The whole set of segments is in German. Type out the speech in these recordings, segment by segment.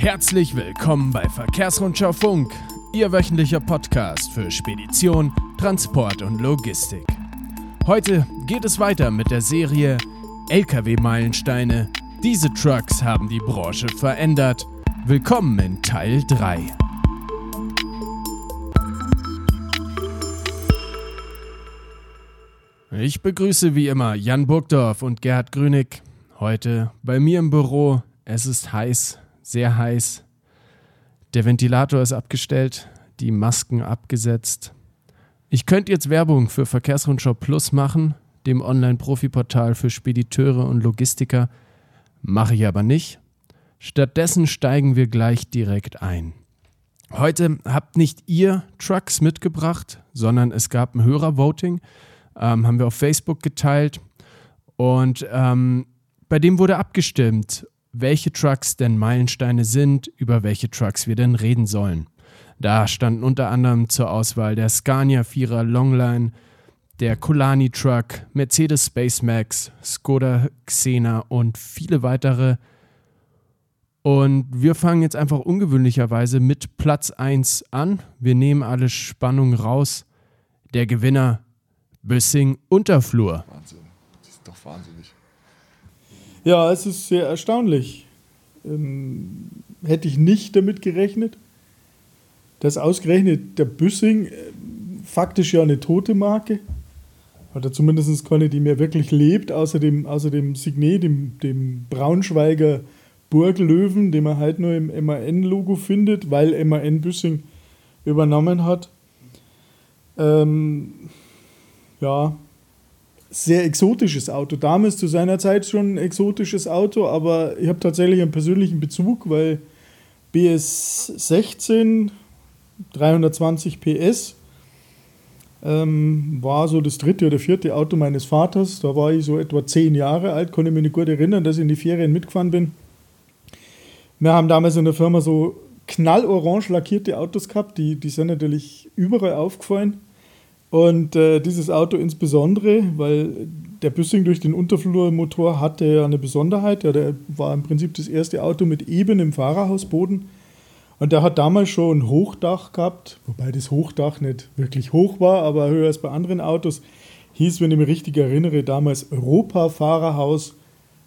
Herzlich willkommen bei Verkehrsrundschau Funk, Ihr wöchentlicher Podcast für Spedition, Transport und Logistik. Heute geht es weiter mit der Serie Lkw-Meilensteine. Diese Trucks haben die Branche verändert. Willkommen in Teil 3. Ich begrüße wie immer Jan Burgdorf und Gerhard Grünig. Heute bei mir im Büro. Es ist heiß, sehr heiß. Der Ventilator ist abgestellt, die Masken abgesetzt. Ich könnte jetzt Werbung für Verkehrsrundschau Plus machen, dem Online-Profi-Portal für Spediteure und Logistiker. Mache ich aber nicht. Stattdessen steigen wir gleich direkt ein. Heute habt nicht ihr Trucks mitgebracht, sondern es gab ein Hörervoting, ähm, haben wir auf Facebook geteilt und ähm, bei dem wurde abgestimmt, welche Trucks denn Meilensteine sind, über welche Trucks wir denn reden sollen. Da standen unter anderem zur Auswahl der Scania 4er Longline, der Kulani Truck, Mercedes Space Max, Skoda Xena und viele weitere. Und wir fangen jetzt einfach ungewöhnlicherweise mit Platz 1 an. Wir nehmen alle Spannung raus. Der Gewinner Büssing Unterflur. Wahnsinn. Das ist doch wahnsinnig. Ja, es ist sehr erstaunlich. Ähm, hätte ich nicht damit gerechnet, dass ausgerechnet der Büssing äh, faktisch ja eine tote Marke, oder zumindest keine, die mehr wirklich lebt, außer dem, außer dem Signet, dem, dem Braunschweiger Burglöwen, den man halt nur im MAN-Logo findet, weil MAN Büssing übernommen hat. Ähm, ja, sehr exotisches Auto. Damals zu seiner Zeit schon ein exotisches Auto, aber ich habe tatsächlich einen persönlichen Bezug, weil BS 16, 320 PS, ähm, war so das dritte oder vierte Auto meines Vaters. Da war ich so etwa zehn Jahre alt, konnte mich nicht gut erinnern, dass ich in die Ferien mitgefahren bin. Wir haben damals in der Firma so knallorange lackierte Autos gehabt, die, die sind natürlich überall aufgefallen. Und äh, dieses Auto insbesondere, weil der Büssing durch den Unterflurmotor hatte ja eine Besonderheit. Ja, der war im Prinzip das erste Auto mit ebenem Fahrerhausboden. Und der hat damals schon ein Hochdach gehabt, wobei das Hochdach nicht wirklich hoch war, aber höher als bei anderen Autos. Hieß, wenn ich mich richtig erinnere, damals Europa-Fahrerhaus.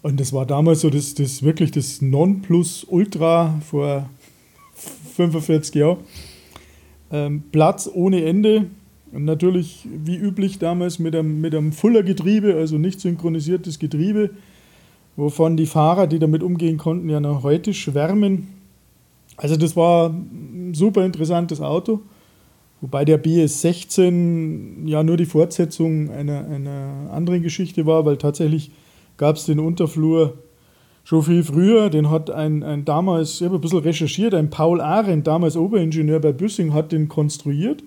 Und das war damals so das, das wirklich das Nonplusultra vor 45 Jahren. Ähm, Platz ohne Ende, natürlich, wie üblich damals, mit einem, mit einem Fuller-Getriebe, also nicht synchronisiertes Getriebe, wovon die Fahrer, die damit umgehen konnten, ja noch heute schwärmen. Also das war ein super interessantes Auto, wobei der BS16 ja nur die Fortsetzung einer, einer anderen Geschichte war, weil tatsächlich gab es den Unterflur schon viel früher. Den hat ein, ein damals, ich habe ein bisschen recherchiert, ein Paul Arendt, damals Oberingenieur bei Büssing, hat den konstruiert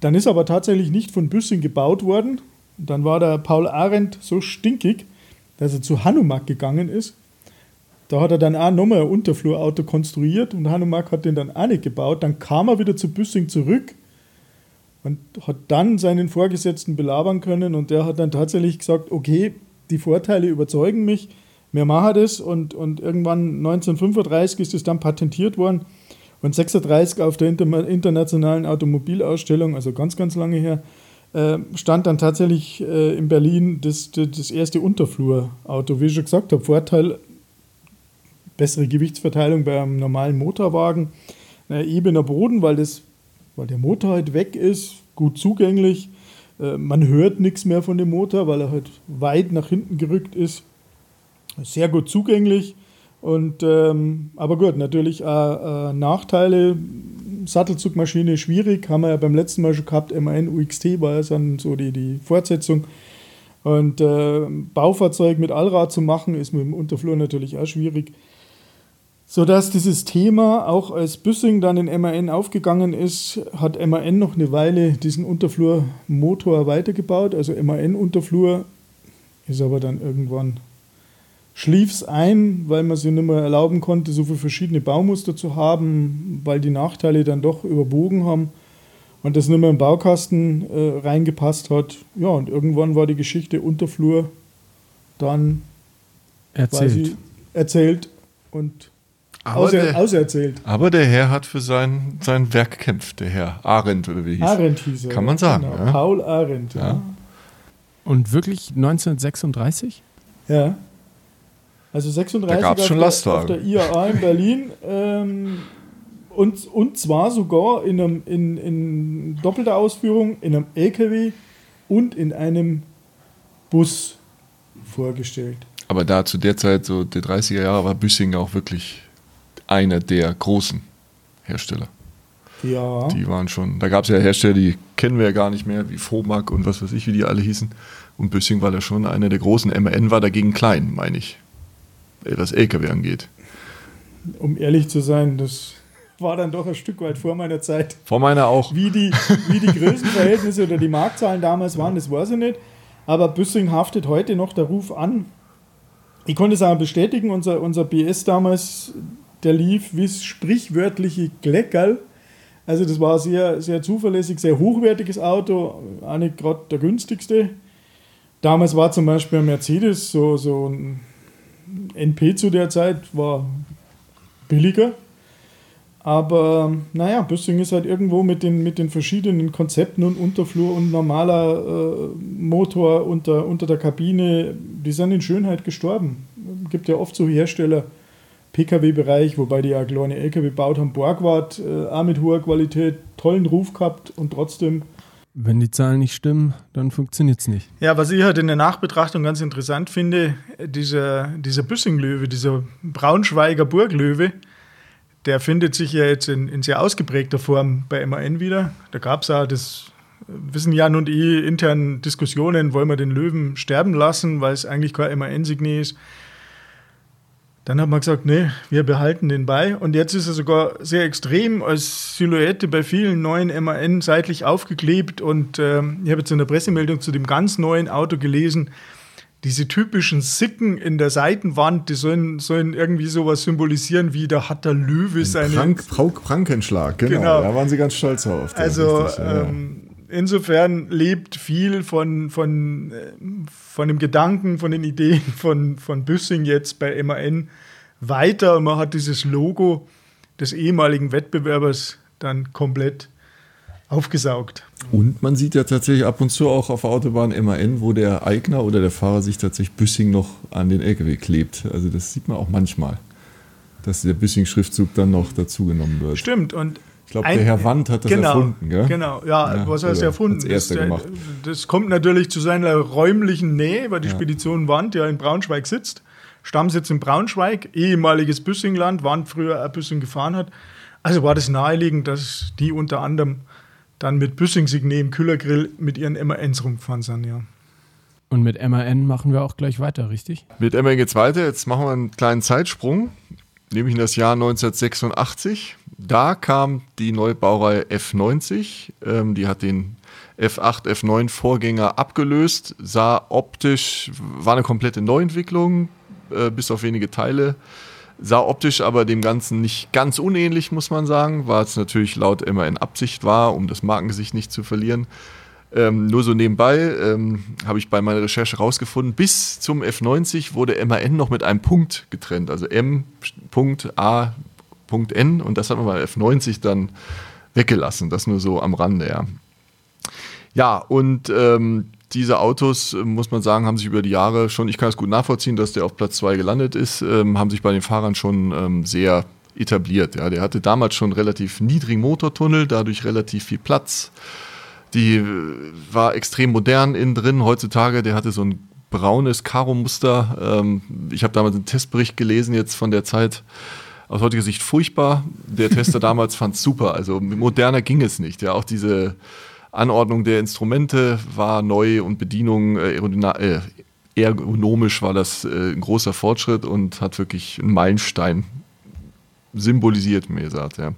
dann ist aber tatsächlich nicht von Büssing gebaut worden. dann war der Paul Arendt so stinkig, dass er zu Hanumak gegangen ist. Da hat er dann auch nochmal ein Unterflurauto konstruiert und Hanumak hat den dann auch nicht gebaut. Dann kam er wieder zu Büssing zurück und hat dann seinen Vorgesetzten belabern können und der hat dann tatsächlich gesagt, okay, die Vorteile überzeugen mich, wir machen das und, und irgendwann 1935 ist es dann patentiert worden und 36 auf der internationalen Automobilausstellung, also ganz, ganz lange her, äh, stand dann tatsächlich äh, in Berlin das, das erste Unterflurauto. Wie ich schon gesagt habe, Vorteil, bessere Gewichtsverteilung beim normalen Motorwagen, ein ebener Boden, weil, das, weil der Motor halt weg ist, gut zugänglich. Äh, man hört nichts mehr von dem Motor, weil er halt weit nach hinten gerückt ist. Sehr gut zugänglich. Und, ähm, aber gut, natürlich äh, äh, Nachteile. Sattelzugmaschine schwierig, haben wir ja beim letzten Mal schon gehabt. MAN UXT war ja dann so die, die Fortsetzung. Und äh, Baufahrzeug mit Allrad zu machen, ist mit dem Unterflur natürlich auch schwierig. Sodass dieses Thema auch als Büssing dann in MAN aufgegangen ist, hat MAN noch eine Weile diesen Unterflurmotor weitergebaut. Also MAN-Unterflur ist aber dann irgendwann schlief es ein, weil man sich nicht mehr erlauben konnte, so viele verschiedene Baumuster zu haben, weil die Nachteile dann doch überwogen haben und das nicht mehr im Baukasten äh, reingepasst hat. Ja, und irgendwann war die Geschichte Unterflur dann erzählt, erzählt und Aber außer, der- auserzählt. Aber der Herr hat für sein, sein Werk gekämpft, der Herr Arendt oder wie hieß. Arendt hieß er. Kann man sagen, Genau, ja. Paul Arendt, ja. Ja. Und wirklich 1936? ja. Also 36 Da gab's auf, schon der, Lastwagen. auf der IAA in Berlin. Ähm, und, und zwar sogar in, einem, in, in doppelter Ausführung in einem LKW und in einem Bus vorgestellt. Aber da zu der Zeit, so der 30er Jahre, war Büssing auch wirklich einer der großen Hersteller. Ja. Die waren schon, da gab es ja Hersteller, die kennen wir ja gar nicht mehr, wie Fomag und was weiß ich, wie die alle hießen. Und Büssing war da schon einer der großen. MAN war dagegen klein, meine ich. Was LKW angeht. Um ehrlich zu sein, das war dann doch ein Stück weit vor meiner Zeit. Vor meiner auch. Wie die, wie die Größenverhältnisse oder die Marktzahlen damals waren, das weiß ich nicht. Aber Büssing haftet heute noch der Ruf an. Ich konnte es auch bestätigen, unser, unser BS damals, der lief wie das sprichwörtliche Gleckerl. Also das war sehr, sehr zuverlässig, sehr hochwertiges Auto, auch nicht gerade der günstigste. Damals war zum Beispiel ein Mercedes, so, so ein NP zu der Zeit, war billiger. Aber naja, Büssing ist halt irgendwo mit den, mit den verschiedenen Konzepten und Unterflur und normaler äh, Motor unter, unter der Kabine, die sind in Schönheit gestorben. Gibt ja oft so Hersteller, Pkw-Bereich, wobei die ja kleine LKW gebaut haben, Borgward, äh, auch mit hoher Qualität, tollen Ruf gehabt und trotzdem Wenn die Zahlen nicht stimmen, dann funktioniert es nicht. Ja, was ich halt in der Nachbetrachtung ganz interessant finde, dieser, dieser Büssing-Löwe, dieser Braunschweiger Burglöwe, der findet sich ja jetzt in, in sehr ausgeprägter Form bei MAN wieder. Da gab es auch das, wissen Jan und ich, intern Diskussionen, wollen wir den Löwen sterben lassen, weil es eigentlich kein MAN-Signet ist. Dann hat man gesagt, nee, wir behalten den bei. Und jetzt ist er sogar sehr extrem als Silhouette bei vielen neuen MAN seitlich aufgeklebt. Und ähm, ich habe jetzt in der Pressemeldung zu dem ganz neuen Auto gelesen, diese typischen Sicken in der Seitenwand, die sollen, sollen irgendwie sowas symbolisieren, wie da hat der Löwe seine. Prank, Prankenschlag, genau. Genau. Da waren sie ganz stolz drauf. Also richtig, ähm, insofern lebt viel von, von, äh, von dem Gedanken, von den Ideen von, von Büssing jetzt bei MAN weiter. Und man hat dieses Logo des ehemaligen Wettbewerbers dann komplett aufgesaugt. Und man sieht ja tatsächlich ab und zu auch auf der Autobahn MAN, wo der Eigner oder der Fahrer sich tatsächlich Büssing noch an den LKW klebt. Also das sieht man auch manchmal, dass der Büssing-Schriftzug dann noch dazugenommen wird. Stimmt. Und Ich glaube, der Herr Wandt hat das genau, erfunden, gell? Genau, ja, Ja, was heißt erfunden? das, gemacht. das kommt natürlich zu seiner räumlichen Nähe, weil die Ja. Spedition Wand ja in Braunschweig sitzt. Stammsitz in Braunschweig, ehemaliges Büssingland, Wand früher auch Büssing gefahren hat. Also war das naheliegend, dass die unter anderem dann mit Büssing-Signet im Kühlergrill mit ihren MANs rumgefahren sind, ja. Und mit MAN machen wir auch gleich weiter, richtig? Mit MAN geht's weiter. Jetzt machen wir einen kleinen Zeitsprung, nämlich in das Jahr 1986. Da kam die neue Baureihe F90. Ähm, die hat den F8, F9 Vorgänger abgelöst, sah optisch, war eine komplette Neuentwicklung, äh, bis auf wenige Teile. Sah optisch aber dem Ganzen nicht ganz unähnlich, muss man sagen, weil es natürlich laut MAN Absicht war, um das Markengesicht nicht zu verlieren. Ähm, nur so nebenbei ähm, habe ich bei meiner Recherche rausgefunden, bis zum F90 wurde MAN noch mit einem Punkt getrennt, also M. Punkt A. Punkt N und das hat man bei F90 dann weggelassen. Das nur so am Rande, ja. Ja, und ähm, diese Autos, muss man sagen, haben sich über die Jahre schon, ich kann es gut nachvollziehen, dass der auf Platz 2 gelandet ist, ähm, haben sich bei den Fahrern schon ähm, sehr etabliert. Ja. Der hatte damals schon relativ niedrigen Motortunnel, dadurch relativ viel Platz. Die äh, war extrem modern innen drin. Heutzutage, der hatte so ein braunes Karo-Muster. Ähm, ich habe damals einen Testbericht gelesen jetzt von der Zeit. Aus heutiger Sicht furchtbar. Der Tester damals fand es super. Also moderner ging es nicht. Ja, auch diese Anordnung der Instrumente war neu und Bedienung äh, äh, ergonomisch war das äh, ein großer Fortschritt und hat wirklich einen Meilenstein symbolisiert, mir gesagt. Ja.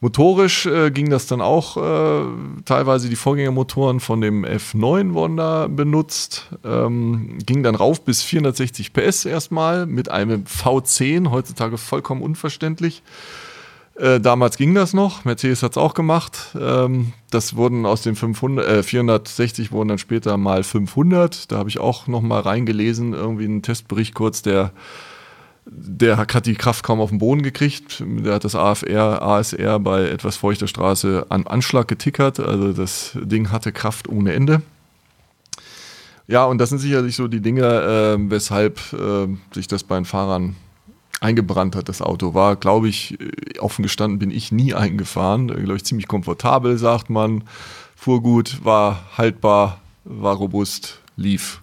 Motorisch äh, ging das dann auch äh, teilweise die Vorgängermotoren von dem F9 wurden da benutzt, ähm, ging dann rauf bis 460 PS erstmal mit einem V10, heutzutage vollkommen unverständlich. Äh, damals ging das noch, Mercedes hat es auch gemacht. Ähm, das wurden aus den 500, äh, 460 wurden dann später mal 500. Da habe ich auch noch mal reingelesen, irgendwie einen Testbericht kurz, der der hat die Kraft kaum auf den Boden gekriegt. Der hat das AFR, ASR bei etwas feuchter Straße an Anschlag getickert. Also das Ding hatte Kraft ohne Ende. Ja, und das sind sicherlich so die Dinge, äh, weshalb äh, sich das bei den Fahrern eingebrannt hat, das Auto. War, glaube ich, äh, offen gestanden bin ich nie eingefahren. Glaube ich, ziemlich komfortabel, sagt man. Fuhr gut, war haltbar, war robust, lief.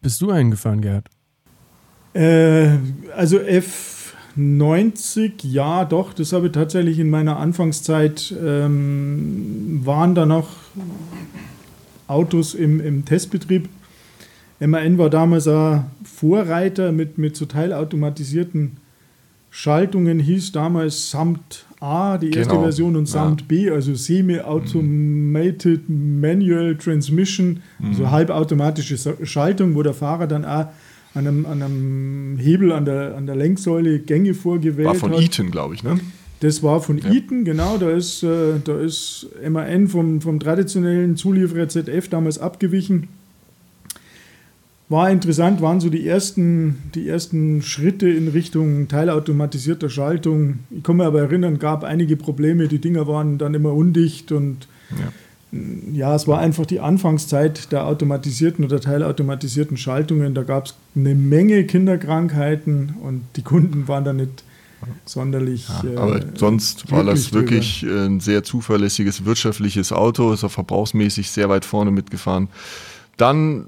Bist du eingefahren, Gerhard? Äh, also F90, ja, doch, das habe ich tatsächlich in meiner Anfangszeit, ähm, waren da noch Autos im, im Testbetrieb. MAN war damals ein Vorreiter mit, mit so teilautomatisierten Schaltungen, hieß damals Samt A, die erste genau. Version, und Samt ja. B, also Semi-Automated mhm. Manual Transmission, mhm. also halbautomatische Schaltung, wo der Fahrer dann auch an einem, an einem Hebel an der, an der Lenksäule Gänge vorgewählt hat. War von hat. Eaton, glaube ich, ne? Das war von ja. Eaton, genau. Da ist, äh, da ist MAN vom, vom traditionellen Zulieferer ZF damals abgewichen. War interessant, waren so die ersten, die ersten Schritte in Richtung teilautomatisierter Schaltung. Ich kann mich aber erinnern, gab einige Probleme. Die Dinger waren dann immer undicht und ja ja, es war einfach die Anfangszeit der automatisierten oder teilautomatisierten Schaltungen. Da gab es eine Menge Kinderkrankheiten und die Kunden waren da nicht sonderlich. Ja, aber äh, sonst war das wirklich drüber. ein sehr zuverlässiges wirtschaftliches Auto, ist auch verbrauchsmäßig sehr weit vorne mitgefahren. Dann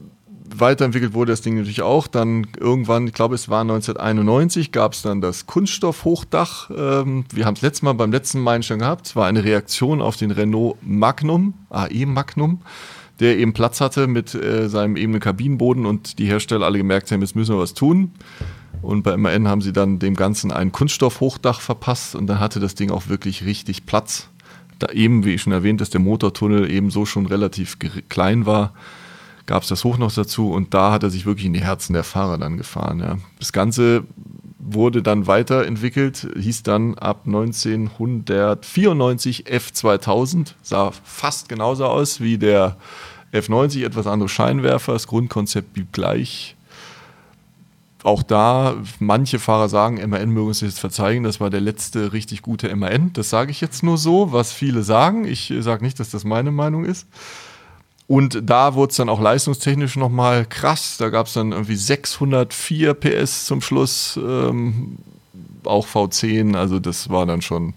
weiterentwickelt wurde das Ding natürlich auch. Dann irgendwann, ich glaube, es war 1991, gab es dann das Kunststoffhochdach. Ähm, wir haben es letztes Mal beim letzten schon gehabt. Es war eine Reaktion auf den Renault Magnum, AE Magnum, der eben Platz hatte mit äh, seinem ebenen Kabinenboden und die Hersteller alle gemerkt haben, jetzt müssen wir was tun. Und bei MAN haben sie dann dem Ganzen ein Kunststoffhochdach verpasst und dann hatte das Ding auch wirklich richtig Platz. Da eben, wie ich schon erwähnt, dass der Motortunnel eben so schon relativ klein war gab es das Hoch noch dazu und da hat er sich wirklich in die Herzen der Fahrer dann gefahren. Ja. Das Ganze wurde dann weiterentwickelt, hieß dann ab 1994 F2000, sah fast genauso aus wie der F90, etwas andere Scheinwerfer, das Grundkonzept blieb gleich. Auch da, manche Fahrer sagen, MAN mögen uns jetzt verzeihen, das war der letzte richtig gute MAN. Das sage ich jetzt nur so, was viele sagen. Ich sage nicht, dass das meine Meinung ist. Und da wurde es dann auch leistungstechnisch nochmal krass. Da gab es dann irgendwie 604 PS zum Schluss, ähm, auch V10. Also das war dann schon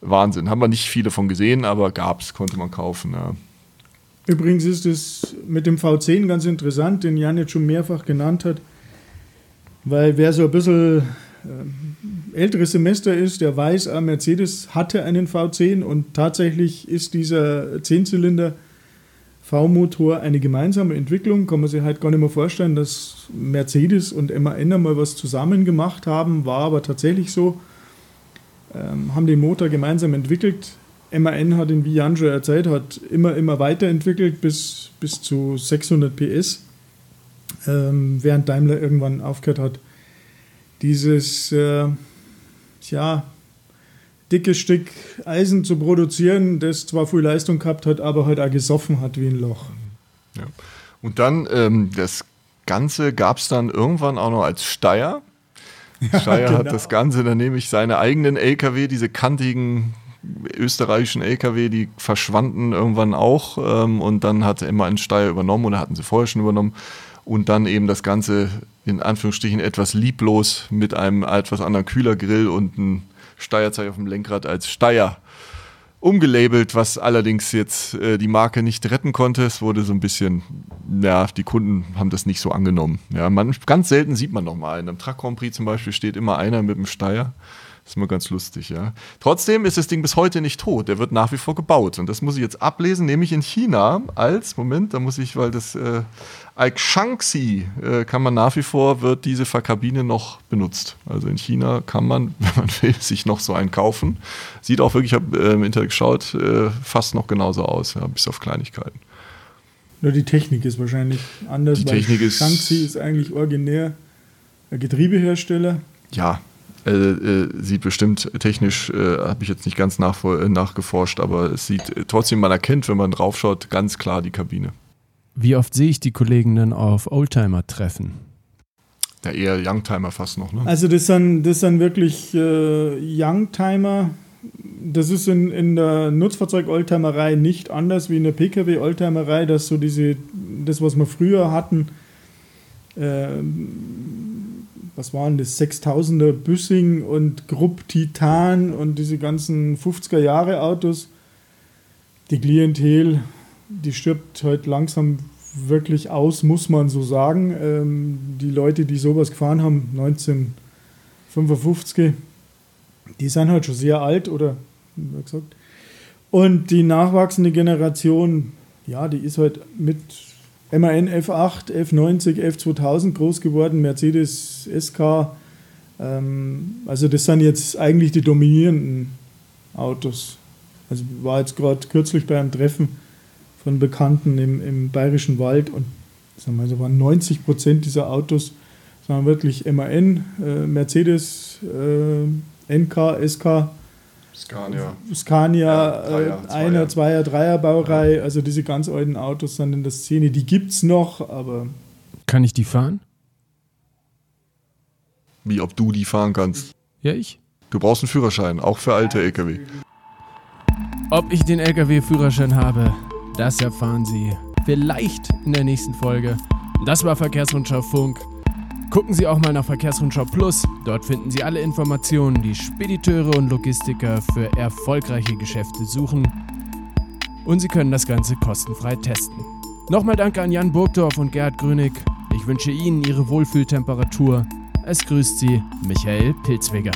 Wahnsinn. Haben wir nicht viele von gesehen, aber gab es, konnte man kaufen. Ja. Übrigens ist es mit dem V10 ganz interessant, den Jan jetzt schon mehrfach genannt hat, weil wer so ein bisschen äh, älteres Semester ist, der weiß, Mercedes hatte einen V10 und tatsächlich ist dieser Zehnzylinder V-Motor eine gemeinsame Entwicklung. Kann man sich halt gar nicht mehr vorstellen, dass Mercedes und MAN einmal was zusammen gemacht haben, war aber tatsächlich so. Ähm, haben den Motor gemeinsam entwickelt. MAN hat ihn, wie Jan schon erzählt hat, immer, immer weiterentwickelt bis, bis zu 600 PS, ähm, während Daimler irgendwann aufgehört hat, dieses, äh, ja, dickes Stück Eisen zu produzieren, das zwar viel Leistung gehabt hat, aber halt auch gesoffen hat wie ein Loch. Ja. Und dann ähm, das Ganze gab es dann irgendwann auch noch als Steyr. Ja, Steyr genau. hat das Ganze dann nämlich seine eigenen LKW, diese kantigen österreichischen LKW, die verschwanden irgendwann auch ähm, und dann hat immer ein Steyr übernommen oder hatten sie vorher schon übernommen und dann eben das Ganze in Anführungsstrichen etwas lieblos mit einem etwas anderen Kühlergrill und einem Steuerzeichen auf dem Lenkrad als Steier umgelabelt, was allerdings jetzt äh, die Marke nicht retten konnte. Es wurde so ein bisschen, ja, die Kunden haben das nicht so angenommen. Ja, man, ganz selten sieht man noch mal einen. Am Truck Grand Prix zum Beispiel steht immer einer mit dem Steier. Das ist immer ganz lustig, ja. Trotzdem ist das Ding bis heute nicht tot. Der wird nach wie vor gebaut. Und das muss ich jetzt ablesen, nämlich in China als, Moment, da muss ich, weil das äh, Aixangxi äh, kann man nach wie vor, wird diese Kabine noch benutzt. Also in China kann man, wenn man will, sich noch so einen kaufen. Sieht auch wirklich, ich habe äh, im Internet geschaut, äh, fast noch genauso aus, ja, bis auf Kleinigkeiten. Nur die Technik ist wahrscheinlich anders. Die Technik ist. Shangxi ist eigentlich originär Getriebehersteller. Ja, äh, äh, sieht bestimmt technisch, äh, habe ich jetzt nicht ganz nach, äh, nachgeforscht, aber es sieht äh, trotzdem, man erkennt, wenn man draufschaut, ganz klar die Kabine. Wie oft sehe ich die Kollegen denn auf Oldtimer-Treffen? Ja, eher Youngtimer fast noch, ne? Also das sind, das sind wirklich äh, Youngtimer. Das ist in, in der Nutzfahrzeug-Oldtimerei nicht anders wie in der Pkw-Oldtimerei, dass so diese, das, was wir früher hatten, ähm, was waren das, 6000er Büssing und Grupp Titan und diese ganzen 50er Jahre Autos, die Klientel, die stirbt heute langsam wirklich aus, muss man so sagen. Ähm, die Leute, die sowas gefahren haben, 1955, die sind halt schon sehr alt oder wie gesagt. Und die nachwachsende Generation, ja, die ist halt mit MAN F8, F90, F2000 groß geworden, Mercedes SK. Ähm, also das sind jetzt eigentlich die dominierenden Autos. Also war jetzt gerade kürzlich bei einem Treffen von Bekannten im, im Bayerischen Wald und sagen wir, so waren 90 Prozent dieser Autos waren wirklich MAN, äh, Mercedes, äh, NK, SK, Scania. Scania, ja, Dreier, äh, Einer, Zweier, Dreier Baureihe, ja. also diese ganz alten Autos sind in der Szene, die gibt es noch, aber. Kann ich die fahren? Wie, ob du die fahren kannst? Ja, ich. Du brauchst einen Führerschein, auch für alte LKW. Ob ich den LKW-Führerschein habe, das erfahren Sie vielleicht in der nächsten Folge. Das war Verkehrsrundschau Funk. Gucken Sie auch mal nach Verkehrsrundschau Plus. Dort finden Sie alle Informationen, die Spediteure und Logistiker für erfolgreiche Geschäfte suchen. Und Sie können das Ganze kostenfrei testen. Nochmal danke an Jan Burgdorf und Gerhard Grönig. Ich wünsche Ihnen Ihre Wohlfühltemperatur. Es grüßt Sie Michael Pilzweger.